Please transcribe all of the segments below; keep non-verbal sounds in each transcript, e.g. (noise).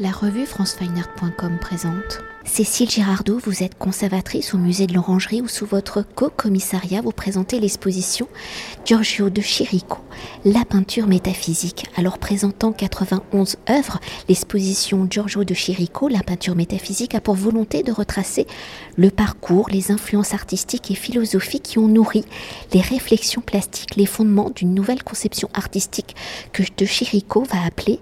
La revue francefineart.com présente. Cécile Girardot, vous êtes conservatrice au musée de l'Orangerie où sous votre co-commissariat vous présentez l'exposition Giorgio de Chirico, la peinture métaphysique. Alors présentant 91 œuvres, l'exposition Giorgio de Chirico, la peinture métaphysique a pour volonté de retracer le parcours, les influences artistiques et philosophiques qui ont nourri les réflexions plastiques, les fondements d'une nouvelle conception artistique que de Chirico va appeler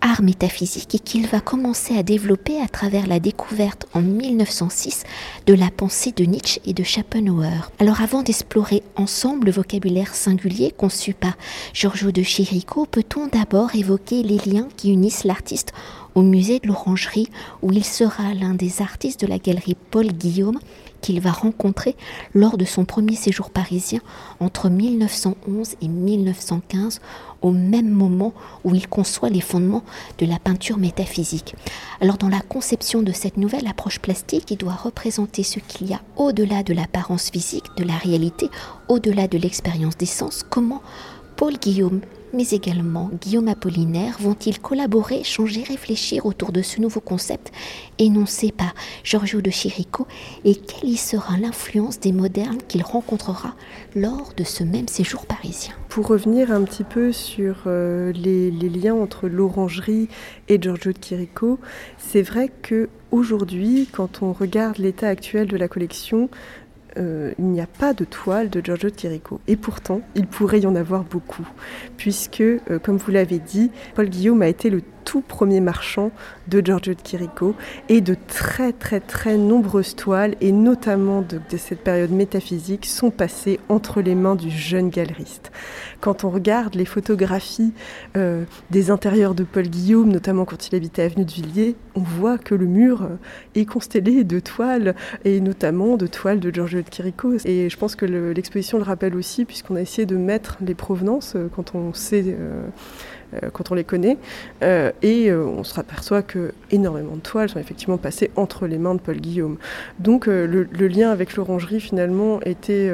art métaphysique et qu'il va commencer à développer à travers la découverte en 1906 de la pensée de Nietzsche et de Schopenhauer. Alors avant d'explorer ensemble le vocabulaire singulier conçu par Giorgio de Chirico, peut-on d'abord évoquer les liens qui unissent l'artiste au musée de l'Orangerie où il sera l'un des artistes de la galerie Paul Guillaume qu'il va rencontrer lors de son premier séjour parisien entre 1911 et 1915, au même moment où il conçoit les fondements de la peinture métaphysique. Alors dans la conception de cette nouvelle approche plastique, il doit représenter ce qu'il y a au-delà de l'apparence physique, de la réalité, au-delà de l'expérience des sens, comment Paul Guillaume mais également Guillaume Apollinaire vont-ils collaborer, changer, réfléchir autour de ce nouveau concept énoncé par Giorgio de Chirico et quelle y sera l'influence des modernes qu'il rencontrera lors de ce même séjour parisien? Pour revenir un petit peu sur euh, les, les, liens entre l'orangerie et Giorgio de Chirico, c'est vrai que aujourd'hui, quand on regarde l'état actuel de la collection, euh, il n'y a pas de toile de Giorgio Chirico. Et pourtant, il pourrait y en avoir beaucoup, puisque, euh, comme vous l'avez dit, Paul Guillaume a été le tout premier marchand de Giorgio de Chirico et de très très très nombreuses toiles et notamment de, cette période métaphysique sont passées entre les mains du jeune galeriste. Quand on regarde les photographies euh, des intérieurs de Paul Guillaume, notamment quand il habitait avenue de Villiers, on voit que le mur est constellé de toiles et notamment de toiles de Giorgio de Chirico. Et je pense que l'exposition le, rappelle aussi puisqu'on a essayé de mettre les provenances euh, quand on sait euh, euh, quand on les connaît. Euh, et euh, on se aperçoit que énormément de toiles sont effectivement passées entre les mains de Paul Guillaume. Donc le, lien avec l'orangerie finalement était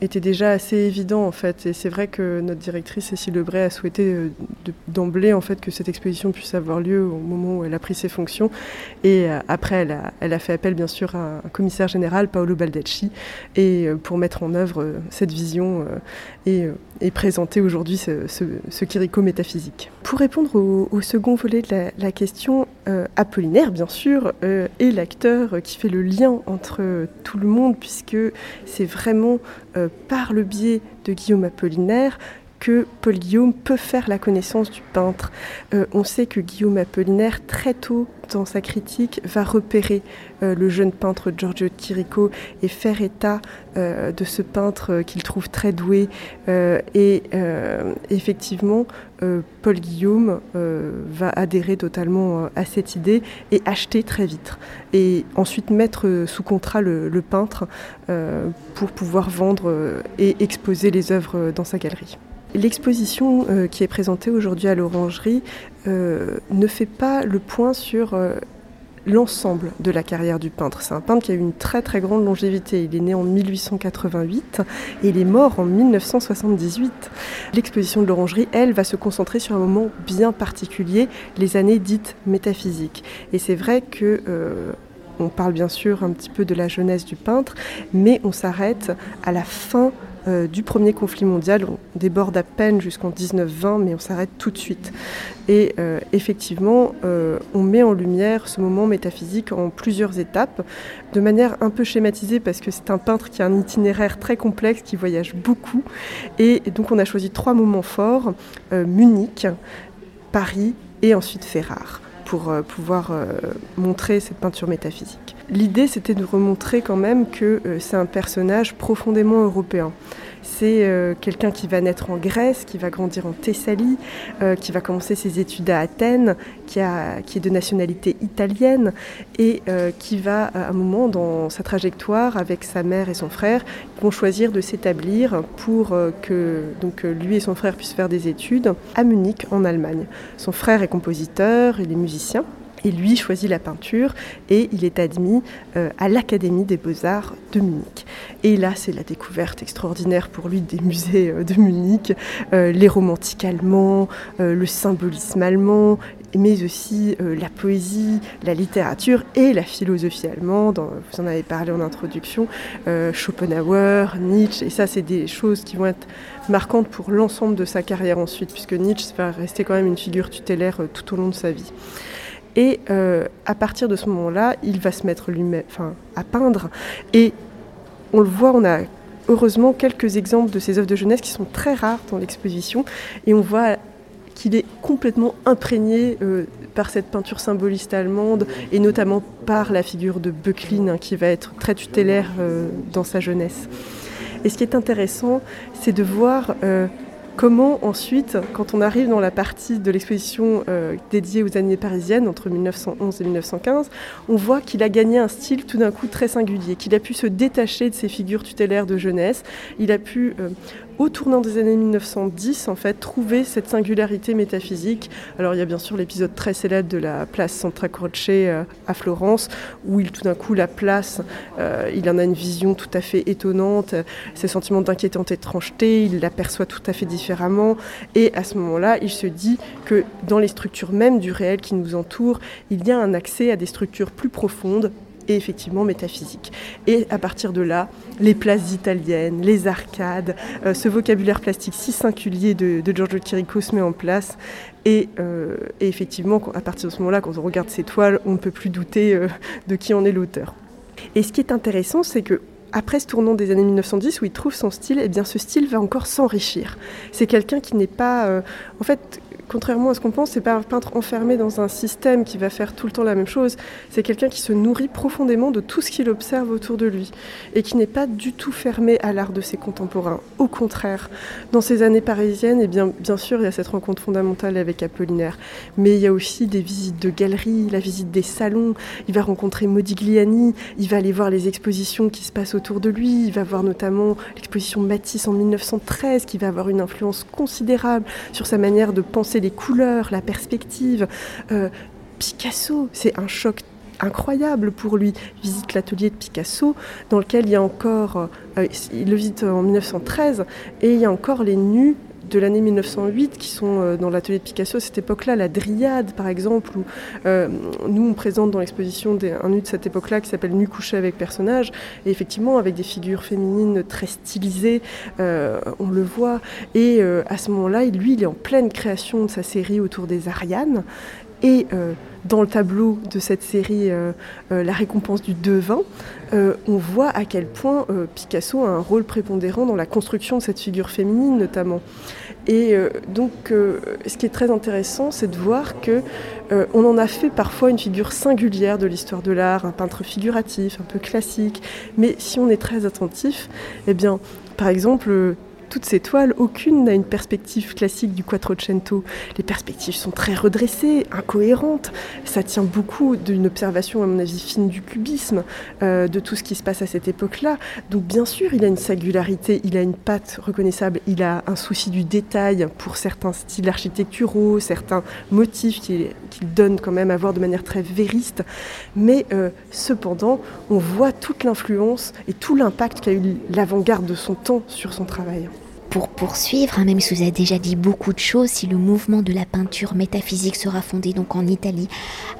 était déjà assez évident en fait. Et c'est vrai que notre directrice Cécile Lebray a souhaité euh, d'emblée en fait que cette exposition puisse avoir lieu au moment où elle a pris ses fonctions. Et euh, après, elle a, elle a, fait appel bien sûr à un commissaire général, Paolo Baldacci, et euh, pour mettre en œuvre cette vision et, et présenter aujourd'hui ce, ce, Kiriko métaphysique. Pour répondre au, second volet de la question, Apollinaire bien sûr est l'acteur qui fait le lien entre tout le monde puisque c'est vraiment par le biais de Guillaume Apollinaire que Paul Guillaume peut faire la connaissance du peintre. Euh, on sait que Guillaume Apollinaire, très tôt dans sa critique, va repérer euh, le jeune peintre Giorgio Chirico et faire état euh, de ce peintre qu'il trouve très doué. et effectivement, Paul Guillaume va adhérer totalement à cette idée et acheter très vite. Et ensuite mettre sous contrat le, le peintre pour pouvoir vendre et exposer les œuvres dans sa galerie. L'exposition euh, qui est présentée aujourd'hui à l'Orangerie euh, ne fait pas le point sur euh, l'ensemble de la carrière du peintre. C'est un peintre qui a eu une très très grande longévité. Il est né en 1888 et il est mort en 1978. L'exposition de l'Orangerie, elle, va se concentrer sur un moment bien particulier, les années dites métaphysiques. Et c'est vrai que on parle bien sûr un petit peu de la jeunesse du peintre, mais on s'arrête à la fin euh, du premier conflit mondial. On déborde à peine jusqu'en 1920, mais on s'arrête tout de suite. Et euh, effectivement, euh, on met en lumière ce moment métaphysique en plusieurs étapes, de manière un peu schématisée, parce que c'est un peintre qui a un itinéraire très complexe, qui voyage beaucoup. Et donc on a choisi trois moments forts, Munich, Paris et ensuite Ferrare pour pouvoir montrer cette peinture métaphysique. L'idée, c'était de remontrer quand même que euh, c'est un personnage profondément européen. C'est quelqu'un qui va naître en Grèce, qui va grandir en Thessalie, qui va commencer ses études à Athènes, qui, qui est de nationalité italienne et qui va, à un moment dans sa trajectoire, avec sa mère et son frère, vont choisir de s'établir pour que donc, lui et son frère puissent faire des études à Munich, en Allemagne. Son frère est compositeur, il est musicien. Et lui choisit la peinture et il est admis euh, à l'Académie des beaux-arts de Munich. Et là, c'est la découverte extraordinaire pour lui des musées euh, de Munich, euh, les romantiques allemands, le symbolisme allemand, mais aussi la poésie, la littérature et la philosophie allemande. Vous en avez parlé en introduction, Schopenhauer, Nietzsche, et ça c'est des choses qui vont être marquantes pour l'ensemble de sa carrière ensuite, puisque Nietzsche va rester quand même une figure tutélaire tout au long de sa vie. Et à partir de ce moment-là, il va se mettre lui-même enfin, à peindre. Et on le voit, on a heureusement quelques exemples de ces œuvres de jeunesse qui sont très rares dans l'exposition. Et on voit qu'il est complètement imprégné euh, par cette peinture symboliste allemande et notamment par la figure de Böcklin hein, qui va être très tutélaire euh, dans sa jeunesse. Et ce qui est intéressant, c'est de voir euh, Comment ensuite, quand on arrive dans la partie de l'exposition euh, dédiée aux années parisiennes, entre 1911 et 1915, on voit qu'il a gagné un style tout d'un coup très singulier, qu'il a pu se détacher de ses figures tutélaires de jeunesse, il a pu euh, au tournant des années 1910, en fait, trouver cette singularité métaphysique. Alors, il y a bien sûr l'épisode très célèbre de la place Santa Croce euh, à Florence, où il, tout d'un coup, la place, euh, il en a une vision tout à fait étonnante, ses sentiments d'inquiétante étrangeté, il l'aperçoit tout à fait différemment. Et à ce moment-là, il se dit que dans les structures même du réel qui nous entoure, il y a un accès à des structures plus profondes, et effectivement métaphysique. Et à partir de là, les places italiennes, les arcades, euh, ce vocabulaire plastique si singulier de, Giorgio Chirico se met en place. Euh, et, effectivement, à partir de ce moment-là, quand on regarde ces toiles, on ne peut plus douter euh, de qui en est l'auteur. Et ce qui est intéressant, c'est que après ce tournant des années 1910 où il trouve son style, eh bien ce style va encore s'enrichir. C'est quelqu'un qui n'est pas, en fait, contrairement à ce qu'on pense, c'est pas un peintre enfermé dans un système qui va faire tout le temps la même chose. C'est quelqu'un qui se nourrit profondément de tout ce qu'il observe autour de lui et qui n'est pas du tout fermé à l'art de ses contemporains. Au contraire, dans ces années parisiennes, eh bien, bien sûr, il y a cette rencontre fondamentale avec Apollinaire, mais il y a aussi des visites de galeries, la visite des salons. Il va rencontrer Modigliani, il va aller voir les expositions qui se passent autour de lui. Il va voir notamment l'exposition Matisse en 1913 qui va avoir une influence considérable sur sa manière de penser les couleurs, la perspective. Euh, Picasso, c'est un choc incroyable pour lui. Il visite l'atelier de Picasso, dans lequel il y a encore, euh, il le visite en 1913, et il y a encore les nus de l'année 1908 qui sont euh, dans l'atelier de Picasso cette époque-là, la Dryade par exemple, où euh, nous on présente dans l'exposition un nu de cette époque-là qui s'appelle Nu couché avec personnage, et effectivement avec des figures féminines très stylisées, euh, on le voit, et à ce moment-là, lui il est en pleine création de sa série autour des Arianes, et dans le tableau de cette série La récompense du devin, on voit à quel point Picasso a un rôle prépondérant dans la construction de cette figure féminine notamment. Et euh, donc, euh, ce qui est très intéressant, c'est de voir que euh, on en a fait parfois une figure singulière de l'histoire de l'art, un peintre figuratif, un peu classique. Mais si on est très attentif, eh bien, par exemple, toutes ces toiles, aucune n'a une perspective classique du Quattrocento. Les perspectives sont très redressées, incohérentes. Ça tient beaucoup d'une observation, à mon avis, fine du cubisme, euh, de tout ce qui se passe à cette époque-là. Donc, bien sûr, il a une singularité, il a une patte reconnaissable, il a un souci du détail pour certains styles architecturaux, certains motifs qu'il donne quand même à voir de manière très vériste. Mais euh, cependant, on voit toute l'influence et tout l'impact qu'a eu l'avant-garde de son temps sur son travail pour poursuivre, hein, même si vous avez déjà dit beaucoup de choses, si le mouvement de la peinture métaphysique sera fondé donc en Italie,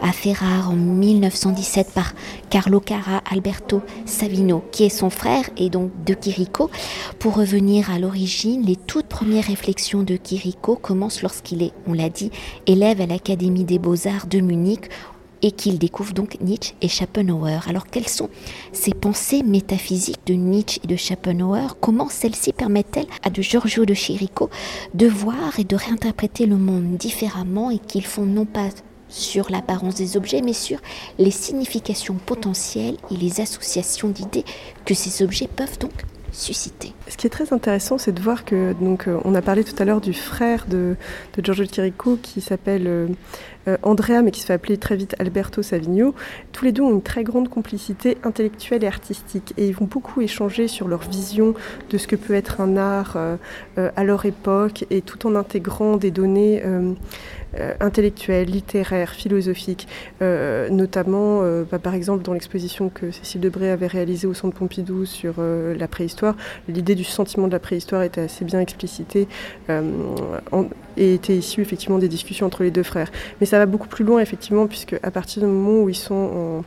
à Ferrare en 1917 par Carlo Cara Alberto Savino, qui est son frère et donc de Chirico. Pour revenir à l'origine, les toutes premières réflexions de Chirico commencent lorsqu'il est, on l'a dit, élève à l'Académie des beaux-arts de Munich et qu'il découvre donc Nietzsche et Schopenhauer. Alors quelles sont ces pensées métaphysiques de Nietzsche et de Schopenhauer? Comment celles-ci permettent-elles à de Giorgio de Chirico de voir et de réinterpréter le monde différemment et qu'ils font non pas sur l'apparence des objets, mais sur les significations potentielles et les associations d'idées que ces objets peuvent donc susciter? Ce qui est très intéressant, c'est de voir que, donc, euh, on a parlé tout à l'heure du frère de, de Giorgio Chirico qui s'appelle euh, Andrea, mais qui se fait appeler très vite Alberto Savigno, tous les deux ont une très grande complicité intellectuelle et artistique. Et ils vont beaucoup échanger sur leur vision de ce que peut être un art euh, euh, à leur époque, et tout en intégrant des données intellectuelles, littéraires, philosophiques, notamment bah, par exemple dans l'exposition que Cécile Debré avait réalisée au Centre Pompidou sur la préhistoire, l'idée du sentiment de la préhistoire était assez bien explicitée et était issue effectivement des discussions entre les deux frères. Ça va beaucoup plus loin, effectivement, puisque à partir du moment où ils sont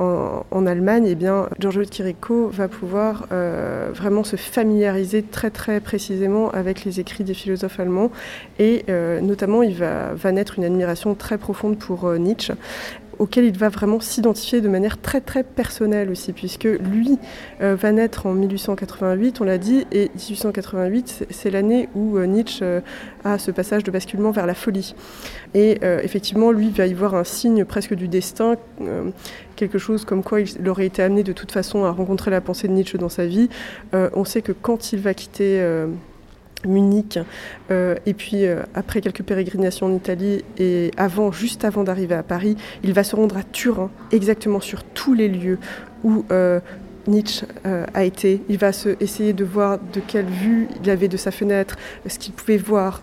en, Allemagne, eh bien, Giorgio Chirico va pouvoir euh, vraiment se familiariser très très précisément avec les écrits des philosophes allemands et euh, notamment il va, naître une admiration très profonde pour euh, Nietzsche auquel il va vraiment s'identifier de manière très très personnelle aussi, puisque lui va naître en 1888, on l'a dit, et 1888, c'est l'année où Nietzsche a ce passage de basculement vers la folie. Et effectivement, lui va y voir un signe presque du destin, quelque chose comme quoi il aurait été amené de toute façon à rencontrer la pensée de Nietzsche dans sa vie. on sait que quand il va quitter Munich, euh, et puis euh, après quelques pérégrinations en Italie, et avant, juste avant d'arriver à Paris, il va se rendre à Turin, exactement sur tous les lieux où euh, Nietzsche a été. Il va se, essayer de voir de quelle vue il avait de sa fenêtre, ce qu'il pouvait voir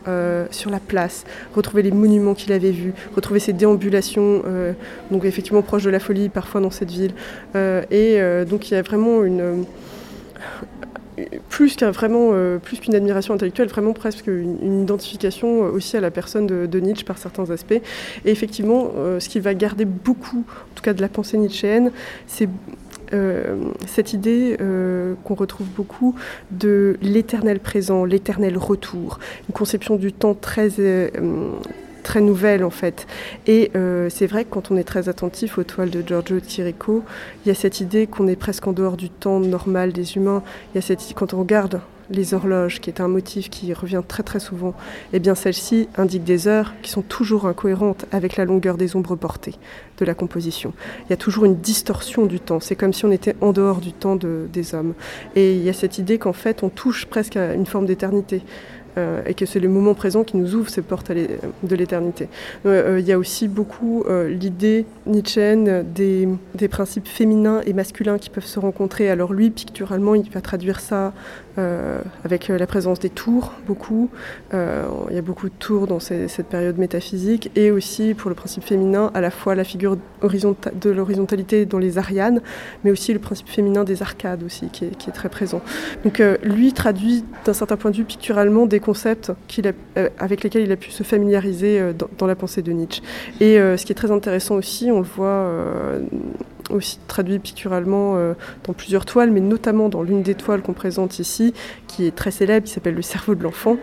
sur la place, retrouver les monuments qu'il avait vus, retrouver ses déambulations, donc effectivement proche de la folie parfois dans cette ville. et donc il y a vraiment une plus euh, qu'une admiration intellectuelle, vraiment presque une, identification euh, aussi à la personne de, Nietzsche par certains aspects. Et effectivement, euh, ce qui va garder beaucoup, en tout cas de la pensée nietzschéenne, c'est cette idée qu'on retrouve beaucoup de l'éternel présent, l'éternel retour, une conception du temps très très nouvelle en fait. Et euh, c'est vrai que quand on est très attentif aux toiles de Giorgio Chirico, il y a cette idée qu'on est presque en dehors du temps normal des humains. Il y a cette quand on regarde les horloges, qui est un motif qui revient très très souvent, eh bien celle-ci indique des heures qui sont toujours incohérentes avec la longueur des ombres portées de la composition. Il y a toujours une distorsion du temps, c'est comme si on était en dehors du temps des hommes. Et il y a cette idée qu'en fait on touche presque à une forme d'éternité. Euh, et que c'est le moment présent qui nous ouvre ces portes de l'éternité. Euh, euh, il y a aussi beaucoup l'idée nietzschéenne des, des, principes féminins et masculins qui peuvent se rencontrer. Alors lui, picturalement, il va traduire ça avec la présence des tours, beaucoup. il y a beaucoup de tours dans cette période métaphysique, et aussi pour le principe féminin, à la fois la figure de l'horizontalité dans les Arianes, mais aussi le principe féminin des arcades aussi, qui est, qui est très présent. Donc lui traduit d'un certain point de vue picturalement des concepts euh, avec lesquels il a pu se familiariser euh, dans, la pensée de Nietzsche. Et euh, ce qui est très intéressant aussi, on le voit aussi traduit picturalement dans plusieurs toiles, mais notamment dans l'une des toiles qu'on présente ici, qui est très célèbre, qui s'appelle Le cerveau de l'enfant.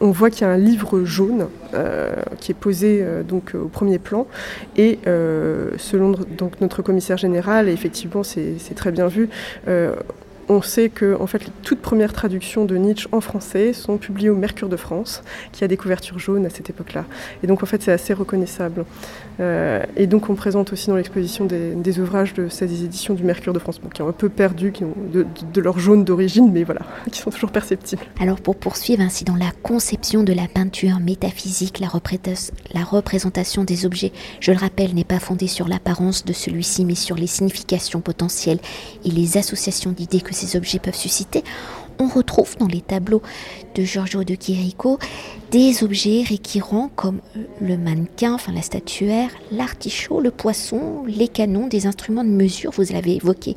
On voit qu'il y a un livre jaune qui est posé donc au premier plan, et selon donc notre commissaire général, et effectivement c'est très bien vu, on sait que en fait, les toutes premières traductions de Nietzsche en français sont publiées au Mercure de France, qui a des couvertures jaunes à cette époque-là. Et donc en fait, c'est assez reconnaissable. Euh, et donc on présente aussi dans l'exposition des, ouvrages de ces éditions du Mercure de France, qui ont un peu perdu qui ont de, leur jaune d'origine, mais voilà, (laughs) qui sont toujours perceptibles. Alors pour poursuivre ainsi dans la conception de la peinture métaphysique, la, la représentation des objets, je le rappelle, n'est pas fondée sur l'apparence de celui-ci, mais sur les significations potentielles et les associations d'idées que ces objets peuvent susciter, on retrouve dans les tableaux de Giorgio de Chirico des objets récurrents comme le mannequin, enfin la statuaire, l'artichaut, le poisson, les canons, des instruments de mesure, vous l'avez évoqué,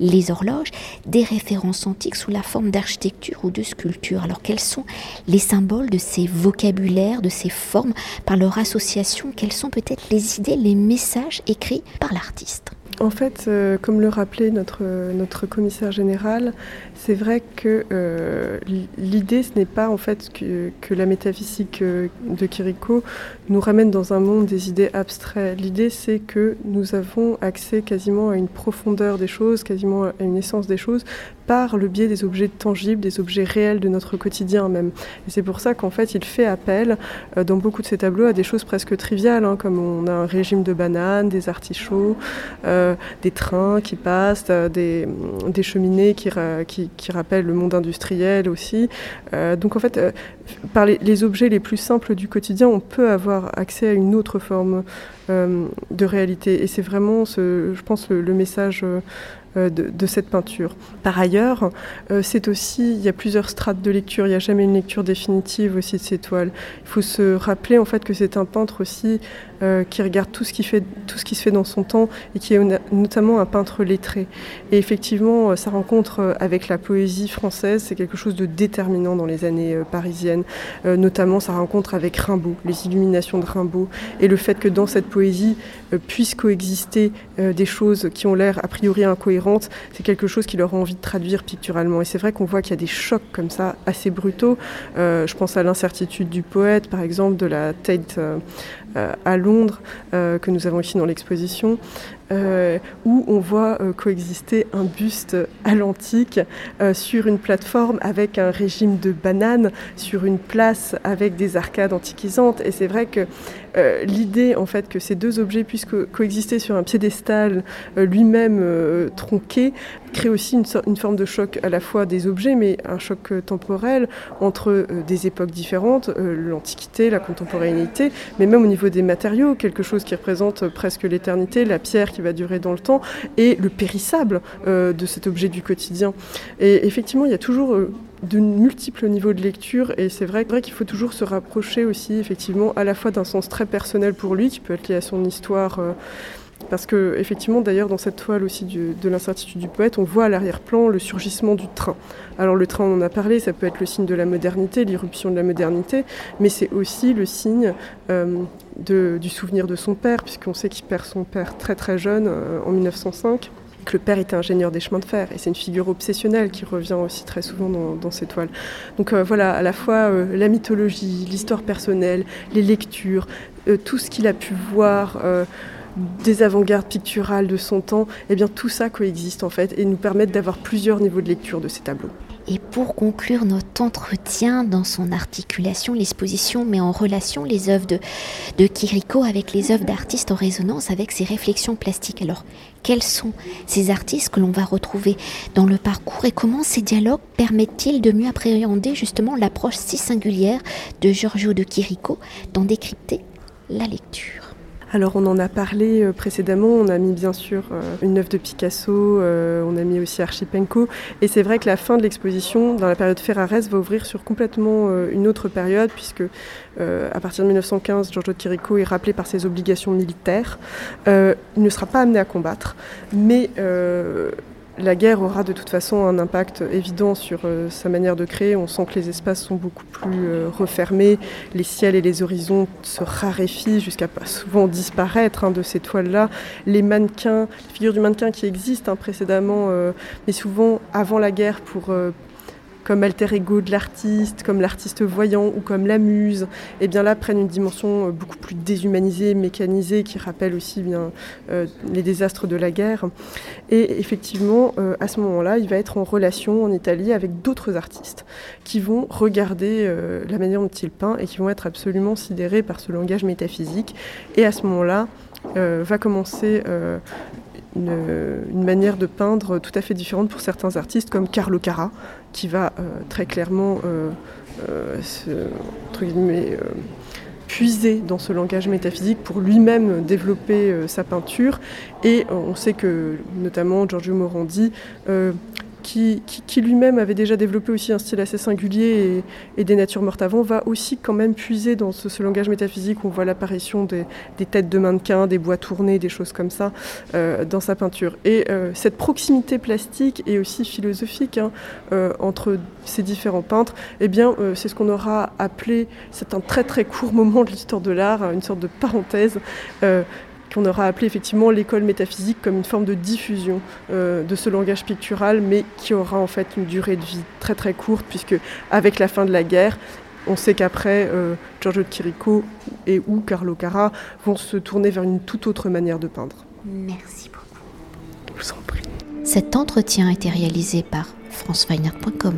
les horloges, des références antiques sous la forme d'architecture ou de sculpture. Alors quels sont les symboles de ces vocabulaires, de ces formes, par leur association? Quelles sont peut-être les idées, les messages écrits par l'artiste? En fait, euh, comme le rappelait notre, commissaire général, c'est vrai que euh, l'idée, ce n'est pas en fait que, que, la métaphysique euh, de Kiriko nous ramène dans un monde des idées abstraites. L'idée, c'est que nous avons accès quasiment à une profondeur des choses, quasiment à une essence des choses, par le biais des objets tangibles, des objets réels de notre quotidien même. Et c'est pour ça qu'en fait, il fait appel euh, dans beaucoup de ses tableaux à des choses presque triviales, hein, comme on a un régime de bananes, des artichauts, euh, des trains qui passent, euh, des, des, cheminées qui, qui, rappellent le monde industriel aussi. donc en fait, par les, objets les plus simples du quotidien, on peut avoir accès à une autre forme de réalité. Et c'est vraiment, je pense, le, message euh, de, cette peinture. Par ailleurs, euh, c'est aussi, il y a plusieurs strates de lecture, il n'y a jamais une lecture définitive aussi de ces toiles. Il faut se rappeler en fait que c'est un peintre aussi euh, qui regarde tout ce, qui se fait dans son temps et qui est notamment un peintre lettré. Et effectivement, sa rencontre avec la poésie française, c'est quelque chose de déterminant dans les années parisiennes, notamment sa rencontre avec Rimbaud, les illuminations de Rimbaud, et le fait que dans cette poésie puissent coexister des choses qui ont l'air a priori incohérentes c'est quelque chose qui leur a envie de traduire picturalement. Et c'est vrai qu'on voit qu'il y a des chocs comme ça, assez brutaux. Euh, je pense à l'incertitude du poète, par exemple, de la euh, euh, à Londres, que nous avons ici dans l'exposition. où on voit coexister un buste à l'antique sur une plateforme avec un régime de bananes, sur une place avec des arcades antiquisantes. Et c'est vrai que euh, l'idée en fait que ces deux objets puissent coexister sur un piédestal euh, lui-même euh, tronqué crée aussi une, forme de choc à la fois des objets, mais un choc temporel entre des époques différentes, l'Antiquité, la contemporanéité, mais même au niveau des matériaux, quelque chose qui représente presque l'éternité, la pierre qui va durer dans le temps, et le périssable de cet objet du quotidien. Et effectivement, il y a toujours de multiples niveaux de lecture et c'est vrai, qu'il faut toujours se rapprocher aussi effectivement à la fois d'un sens très personnel pour lui qui peut être lié à son histoire euh, parce que effectivement d'ailleurs dans cette toile aussi de l'incertitude du poète on voit à l'arrière-plan le surgissement du train. Alors le train on en a parlé, ça peut être le signe de la modernité, l'irruption de la modernité, mais c'est aussi le signe euh, du souvenir de son père puisqu'on sait qu'il perd son père très très jeune euh, en 1905 que le père était ingénieur des chemins de fer. Et c'est une figure obsessionnelle qui revient aussi très souvent dans, ces toiles. Donc euh, voilà, à la fois euh, la mythologie, l'histoire personnelle, les lectures, euh, tout ce qu'il a pu voir des avant-gardes picturales de son temps, eh bien tout ça coexiste en fait et nous permet d'avoir plusieurs niveaux de lecture de ces tableaux. Et pour conclure notre entretien dans son articulation, l'exposition met en relation les œuvres de, de avec les œuvres d'artistes en résonance avec ses réflexions plastiques. Alors, quels sont ces artistes que l'on va retrouver dans le parcours et comment ces dialogues permettent-ils de mieux appréhender justement l'approche si singulière de Giorgio de Kiriko dans décrypter la lecture? Alors on en a parlé euh, précédemment, on a mis bien sûr euh, une œuvre de Picasso, euh, on a mis aussi Archipenko, et c'est vrai que la fin de l'exposition, dans la période Ferrares, va ouvrir sur complètement une autre période, puisque à partir de 1915, Giorgio Chirico est rappelé par ses obligations militaires. il ne sera pas amené à combattre, mais la guerre aura de toute façon un impact évident sur euh, sa manière de créer. On sent que les espaces sont beaucoup plus euh, refermés, les ciels et les horizons se raréfient jusqu'à souvent disparaître hein, de ces toiles-là. Les mannequins, les figures du mannequin qui existent hein, précédemment, euh, mais souvent avant la guerre pour comme alter ego de l'artiste, comme l'artiste voyant ou comme la muse, et eh bien là prennent une dimension euh, beaucoup plus déshumanisée, mécanisée, qui rappelle aussi bien euh, les désastres de la guerre. Et effectivement, euh, à ce moment-là, il va être en relation en Italie avec d'autres artistes qui vont regarder la manière dont il peint et qui vont être absolument sidérés par ce langage métaphysique. Et à ce moment-là, va commencer une, manière de peindre tout à fait différente pour certains artistes comme Carlo Cara, qui va euh, très clairement euh, euh, puiser dans ce langage métaphysique pour lui-même développer sa peinture. Et on sait que notamment Giorgio Morandi qui, lui-même avait déjà développé aussi un style assez singulier et, des natures mortes avant, va aussi quand même puiser dans ce, langage métaphysique. On voit l'apparition des, têtes de mannequins, des bois tournés, des choses comme ça euh, dans sa peinture. Et euh, cette proximité plastique et aussi philosophique hein, euh, entre ces différents peintres, eh bien, c'est ce qu'on aura appelé, c'est un très très court moment de l'histoire de l'art, une sorte de parenthèse qu'on aura appelé effectivement l'école métaphysique comme une forme de diffusion euh, de ce langage pictural, mais qui aura en fait une durée de vie très très courte, puisque avec la fin de la guerre, on sait qu'après, euh, Giorgio de Chirico et ou Carlo Cara vont se tourner vers une toute autre manière de peindre. Merci beaucoup. Je vous en prie. Cet entretien a été réalisé par franceweiner.com.